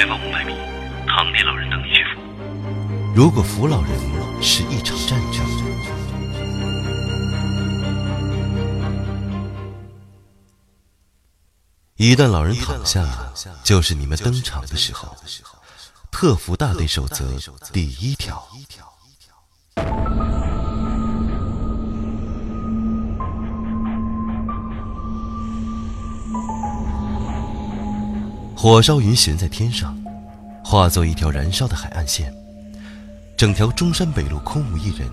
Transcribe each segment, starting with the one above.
前方五百米，堂弟老人等你去扶。如果扶老人是一场战争，一旦老人躺下，就是你们登场的时候。特服大队守则第一条。火烧云悬在天上，化作一条燃烧的海岸线。整条中山北路空无一人，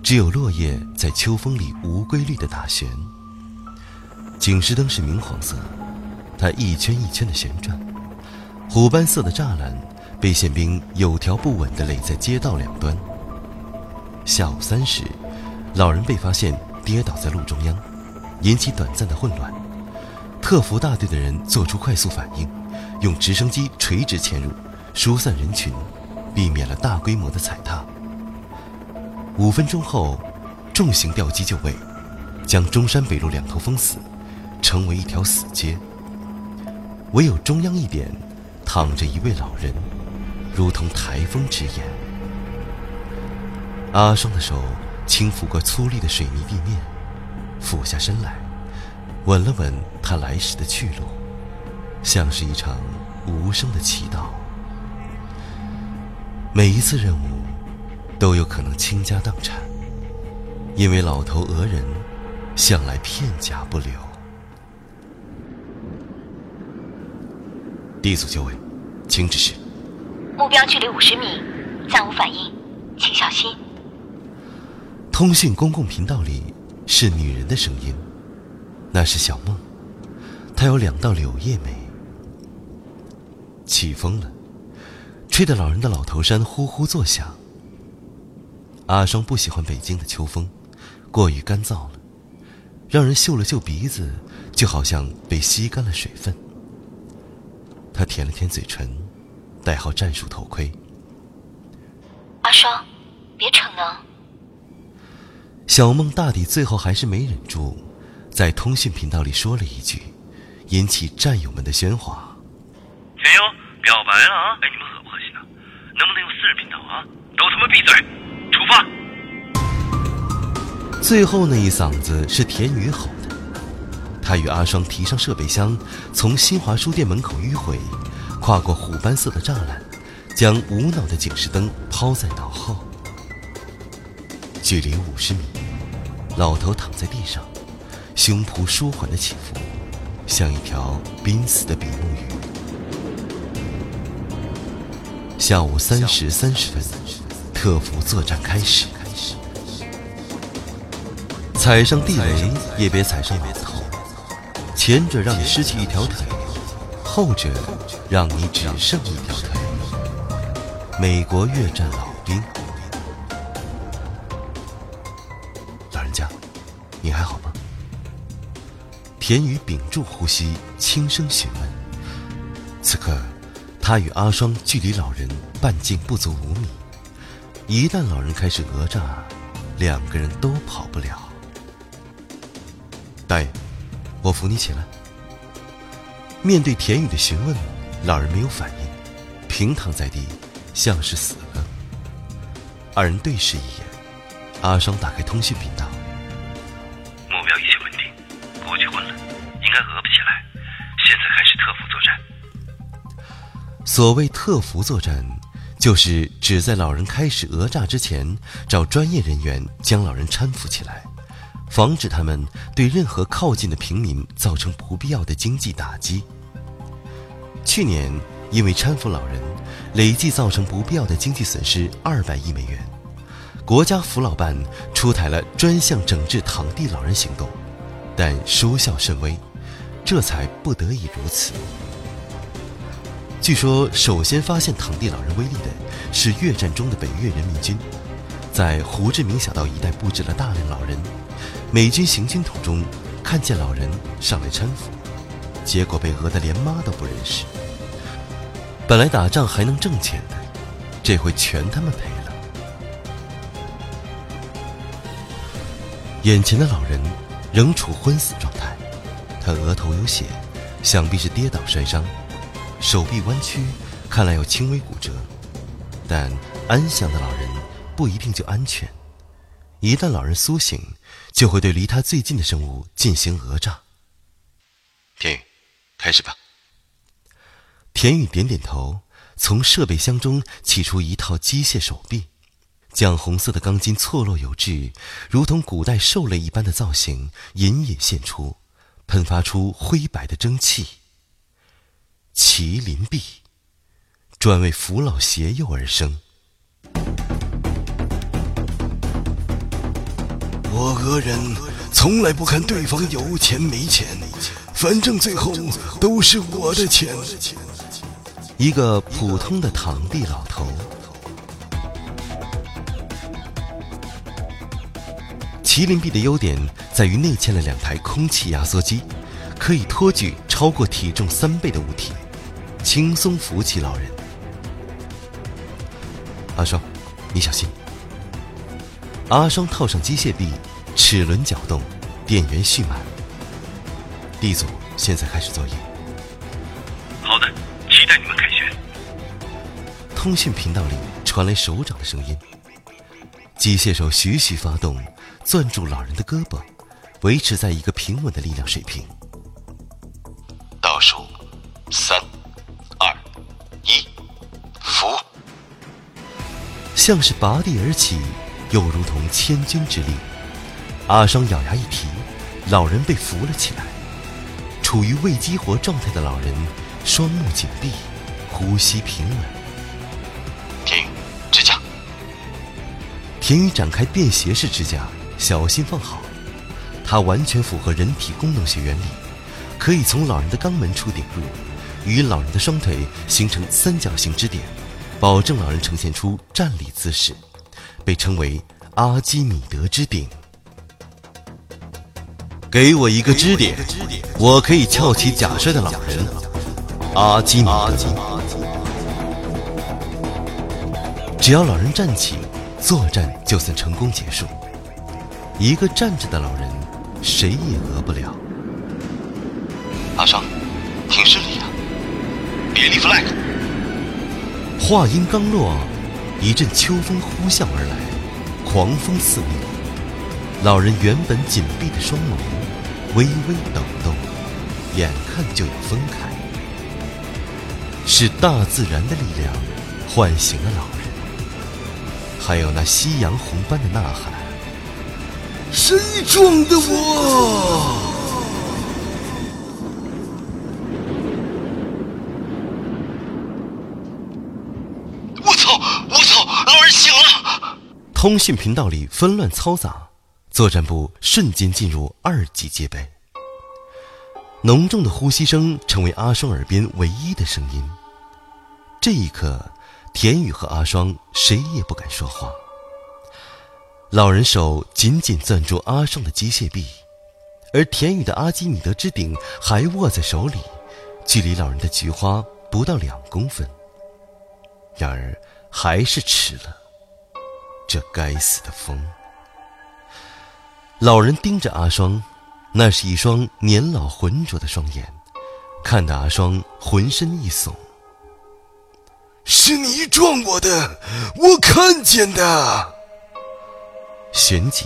只有落叶在秋风里无规律的打旋。警示灯是明黄色，它一圈一圈的旋转。虎斑色的栅栏被宪兵有条不紊地垒在街道两端。下午三时，老人被发现跌倒在路中央，引起短暂的混乱。特服大队的人做出快速反应。用直升机垂直潜入，疏散人群，避免了大规模的踩踏。五分钟后，重型吊机就位，将中山北路两头封死，成为一条死街。唯有中央一点，躺着一位老人，如同台风之眼。阿双的手轻抚过粗粝的水泥地面，俯下身来，吻了吻他来时的去路。像是一场无声的祈祷。每一次任务都有可能倾家荡产，因为老头讹人向来片甲不留。第一组就位，请指示。目标距离五十米，暂无反应，请小心。通讯公共频道里是女人的声音，那是小梦，她有两道柳叶眉。起风了，吹得老人的老头衫呼呼作响。阿双不喜欢北京的秋风，过于干燥了，让人嗅了嗅鼻子，就好像被吸干了水分。他舔了舔嘴唇，戴好战术头盔。阿双，别逞能。小梦大抵最后还是没忍住，在通讯频道里说了一句，引起战友们的喧哗。加油！表白了啊！哎，你们恶不恶心啊？能不能用私人频道啊？都他妈闭嘴！出发！最后那一嗓子是田宇吼的。他与阿双提上设备箱，从新华书店门口迂回，跨过虎斑色的栅栏，将无脑的警示灯抛在脑后。距离五十米，老头躺在地上，胸脯舒缓的起伏，像一条濒死的比目鱼。下午三时三十分，特服作战开始。踩上地雷也别踩上老头，前者让你失去一条腿，后者让你只剩一条腿。美国越战老兵，老人家，你还好吗？田宇屏住呼吸，轻声询问。此刻。他与阿双距离老人半径不足五米，一旦老人开始讹诈，两个人都跑不了。大爷，我扶你起来。面对田宇的询问，老人没有反应，平躺在地，像是死了。二人对视一眼，阿双打开通讯频道，目标一切稳定，过去混了，应该讹不起所谓特服作战，就是指在老人开始讹诈之前，找专业人员将老人搀扶起来，防止他们对任何靠近的平民造成不必要的经济打击。去年因为搀扶老人，累计造成不必要的经济损失二百亿美元，国家扶老办出台了专项整治躺地老人行动，但收效甚微，这才不得已如此。据说，首先发现躺地老人威力的是越战中的北越人民军，在胡志明小道一带布置了大量老人。美军行军途中看见老人上来搀扶，结果被讹得连妈都不认识。本来打仗还能挣钱的，这回全他妈赔了。眼前的老人仍处昏死状态，他额头有血，想必是跌倒摔伤。手臂弯曲，看来有轻微骨折，但安详的老人不一定就安全。一旦老人苏醒，就会对离他最近的生物进行讹诈。田宇，开始吧。田宇点点头，从设备箱中取出一套机械手臂，绛红色的钢筋错落有致，如同古代兽类一般的造型隐隐现出，喷发出灰白的蒸汽。麒麟臂，专为扶老携幼而生。我讹人从来不看对方有钱没钱，反正最后都是我的钱。一个普通的堂弟老头。麒麟臂的优点在于内嵌了两台空气压缩机，可以托举超过体重三倍的物体，轻松扶起老人。阿双，你小心。阿双套上机械臂，齿轮搅动，电源蓄满。D 组现在开始作业。好的，期待你们凯旋。通讯频道里传来手掌的声音。机械手徐徐发动，攥住老人的胳膊，维持在一个平稳的力量水平。倒数，三、像是拔地而起。又如同千钧之力，阿双咬牙一提，老人被扶了起来。处于未激活状态的老人，双目紧闭，呼吸平稳。田宇，支架。田宇展开便携式支架，小心放好。它完全符合人体功能学原理，可以从老人的肛门处顶入，与老人的双腿形成三角形支点，保证老人呈现出站立姿势。被称为阿基米德之顶。给我一个支点，我可以翘起假摔的老人。阿基米德。只要老人站起，作战就算成功结束。一个站着的老人，谁也讹不了。阿双，挺失礼啊！别立 flag。话音刚落。一阵秋风呼啸而来，狂风肆虐。老人原本紧闭的双眸微微抖动，眼看就要分开。是大自然的力量唤醒了老人，还有那夕阳红般的呐喊：“谁撞的我？”通讯频道里纷乱嘈杂，作战部瞬间进入二级戒备。浓重的呼吸声成为阿双耳边唯一的声音。这一刻，田宇和阿双谁也不敢说话。老人手紧紧攥住阿双的机械臂，而田宇的阿基米德之顶还握在手里，距离老人的菊花不到两公分。然而，还是迟了。这该死的风！老人盯着阿双，那是一双年老浑浊的双眼，看得阿双浑身一耸。是你撞我的，我看见的。旋即，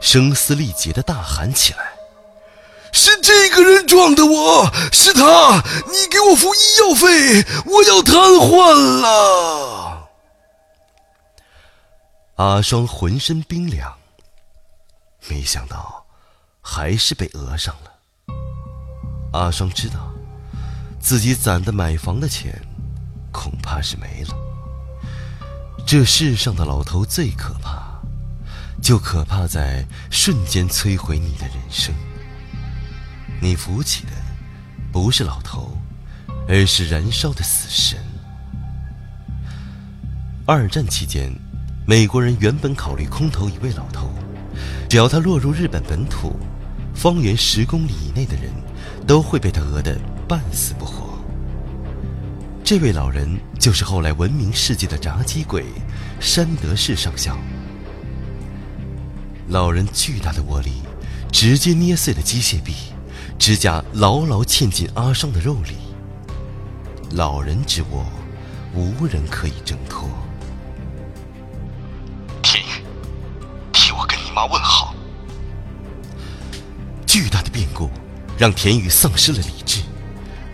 声嘶力竭的大喊起来：“是这个人撞的我，是他！你给我付医药费，我要瘫痪了！”阿双浑身冰凉，没想到还是被讹上了。阿双知道，自己攒的买房的钱恐怕是没了。这世上的老头最可怕，就可怕在瞬间摧毁你的人生。你扶起的不是老头，而是燃烧的死神。二战期间。美国人原本考虑空投一位老头，只要他落入日本本土，方圆十公里以内的人都会被他讹得半死不活。这位老人就是后来闻名世界的炸鸡鬼山德士上校。老人巨大的握力直接捏碎了机械臂，指甲牢牢嵌进阿商的肉里。老人之握，无人可以挣脱。妈问好。巨大的变故让田宇丧失了理智，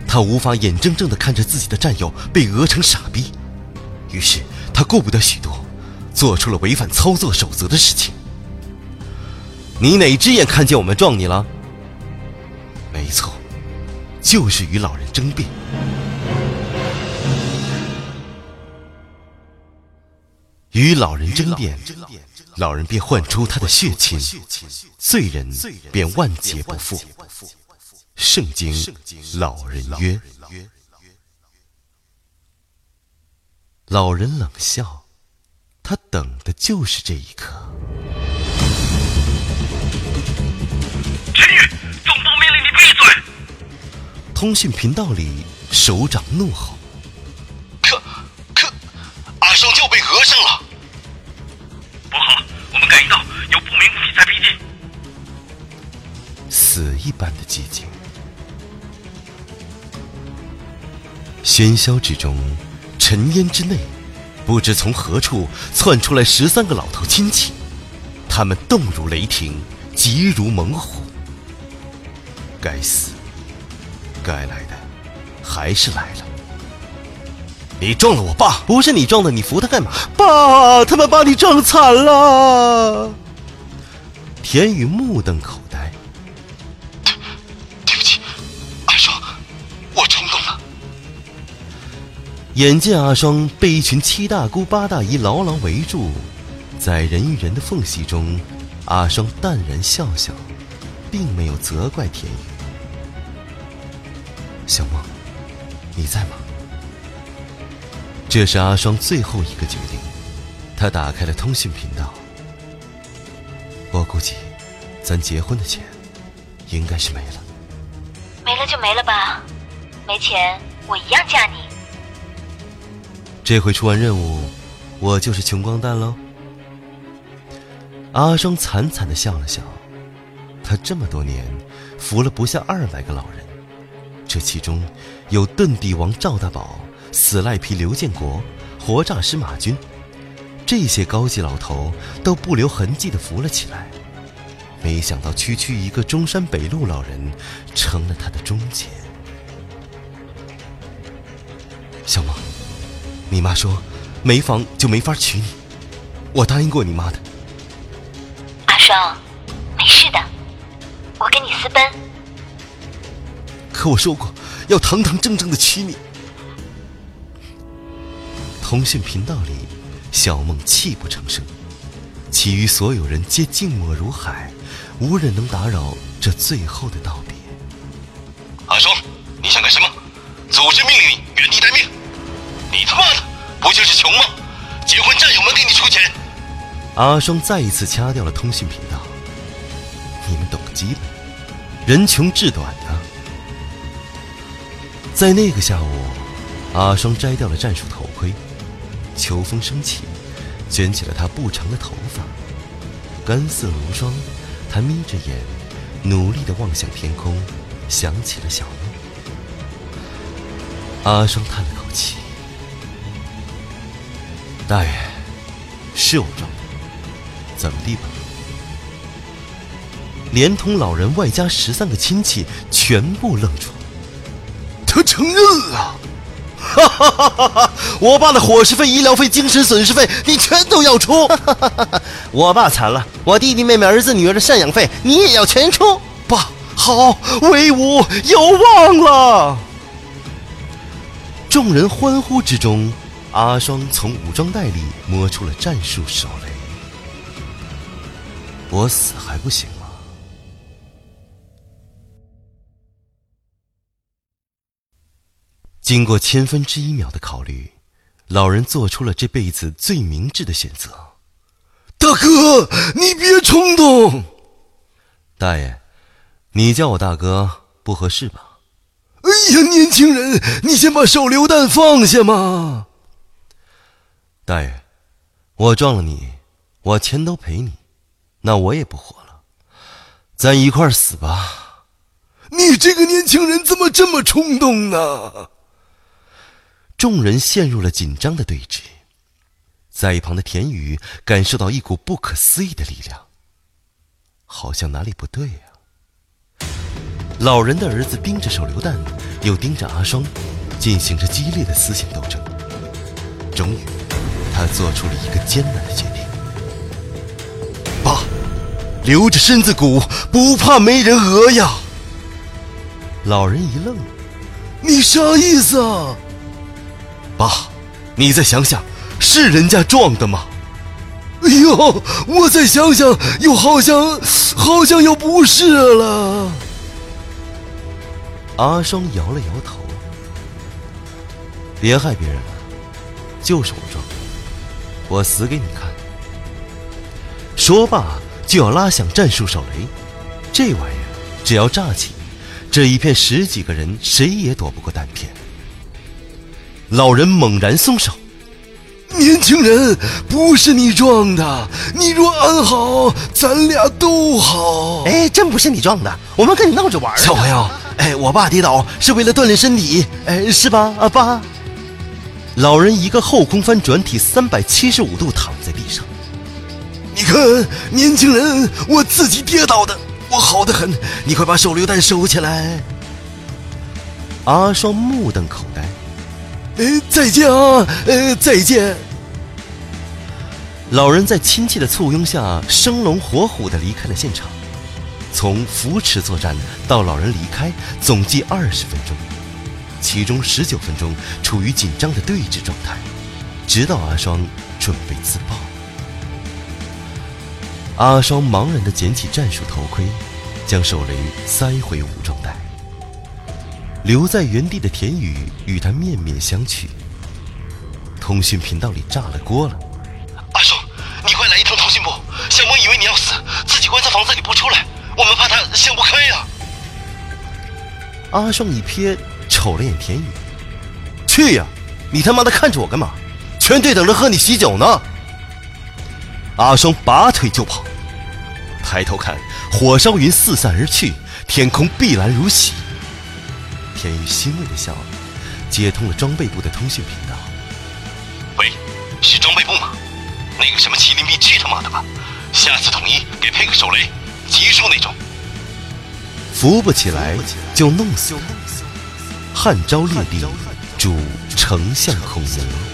他无法眼睁睁地看着自己的战友被讹成傻逼，于是他顾不得许多，做出了违反操作守则的事情。你哪只眼看见我们撞你了？没错，就是与老人争辩。与老人争辩，老人便唤出他的血亲，罪人便万劫不复。圣经老人曰：“老人冷笑，他等的就是这一刻。”田宇，总部命令你闭嘴！通讯频道里，首长怒吼。喧嚣之中，尘烟之内，不知从何处窜出来十三个老头亲戚，他们动如雷霆，急如猛虎。该死，该来的还是来了。你撞了我爸，不是你撞的，你扶他干嘛？爸，他们把你撞惨了。田宇目瞪口眼见阿双被一群七大姑八大姨牢牢围住，在人与人的缝隙中，阿双淡然笑笑，并没有责怪田宇。小梦，你在吗？这是阿双最后一个决定，他打开了通讯频道。我估计，咱结婚的钱，应该是没了。没了就没了吧，没钱我一样嫁你。这回出完任务，我就是穷光蛋喽。阿双惨惨的笑了笑，他这么多年扶了不下二百个老人，这其中有遁地王赵大宝、死赖皮刘建国、活诈尸马军，这些高级老头都不留痕迹的扶了起来。没想到区区一个中山北路老人，成了他的中介。你妈说，没房就没法娶你，我答应过你妈的。阿双，没事的，我跟你私奔。可我说过，要堂堂正正的娶你。通讯频道里，小梦泣不成声，其余所有人皆静默如海，无人能打扰这最后的道别。阿双，你想干什么？组织命令你原地待命。你他妈的不就是穷吗？结婚战友们给你出钱。阿双再一次掐掉了通讯频道。你们懂个鸡巴！人穷志短呐。在那个下午，阿双摘掉了战术头盔。秋风升起，卷起了他不长的头发，干涩如霜。他眯着眼，努力地望向天空，想起了小梦。阿双叹了口气。大爷，是我撞的，怎么地吧？连同老人外加十三个亲戚全部愣住。他承认了！哈哈哈哈哈！我爸的伙食费、医疗费、精神损失费，你全都要出！哈哈哈哈！我爸惨了，我弟弟妹妹、儿子女儿的赡养费你也要全出！爸，好，威武，有望了！众人欢呼之中。阿双从武装袋里摸出了战术手雷，我死还不行吗？经过千分之一秒的考虑，老人做出了这辈子最明智的选择。大哥，你别冲动。大爷，你叫我大哥不合适吧？哎呀，年轻人，你先把手榴弹放下嘛。大爷，我撞了你，我钱都赔你，那我也不活了，咱一块儿死吧。你这个年轻人怎么这么冲动呢？众人陷入了紧张的对峙。在一旁的田宇感受到一股不可思议的力量，好像哪里不对呀、老人的儿子盯着手榴弹，又盯着阿双，进行着激烈的思想斗争。终于，他做出了一个艰难的决定：爸，留着身子骨，不怕没人讹呀！老人一愣：“你啥意思啊？”爸，你再想想，是人家撞的吗？哎呦，我再想想，又好像好像又不是了。阿双摇了摇头，别害别人了，就是我撞，我死给你看。说罢就要拉响战术手雷，这玩意儿只要炸起，这一片十几个人谁也躲不过弹片。老人猛然松手。年轻人，不是你撞的，你若安好，咱俩都好。哎，真不是你撞的，我们跟你闹着玩儿呢小朋友，哎，我爸跌倒是为了锻炼身体，哎，是吧，啊爸？老人一个后空翻转体，三百七十五度躺在地上。你看，年轻人，我自己跌倒的，我好的很。你快把手榴弹收起来。阿双目瞪口呆。哎，再见啊！呃，再见。老人在亲戚的簇拥下，生龙活虎地离开了现场。从扶持作战到老人离开，总计二十分钟，其中十九分钟处于紧张的对峙状态，直到阿双准备自爆。阿双茫然地捡起战术头盔，将手雷塞回武装带。留在原地的田宇与他面面相觑。通讯频道里炸了锅了。阿双，你快来一趟通讯部，小萌以为你要死，自己关在房子里不出来，我们怕他想不开呀、阿双一瞥，瞅了眼田宇，去呀！你他妈的看着我干嘛？全队等着喝你喜酒呢！阿双拔腿就跑，抬头看，火烧云四散而去，天空碧蓝如洗。田宇欣慰的笑了，接通了装备部的通讯频道。喂，是装备部吗？那个什么麒麟臂去他妈的吧！下次统一给配个手雷，级数那种。扶不起来就弄死他。汉昭烈帝，主丞相孔明。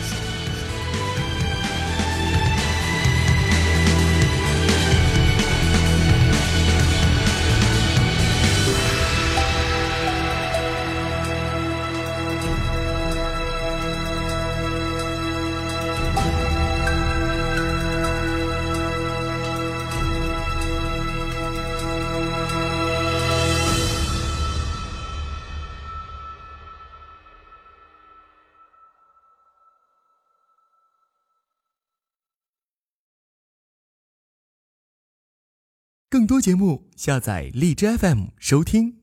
更多节目，下载荔枝 FM 收听。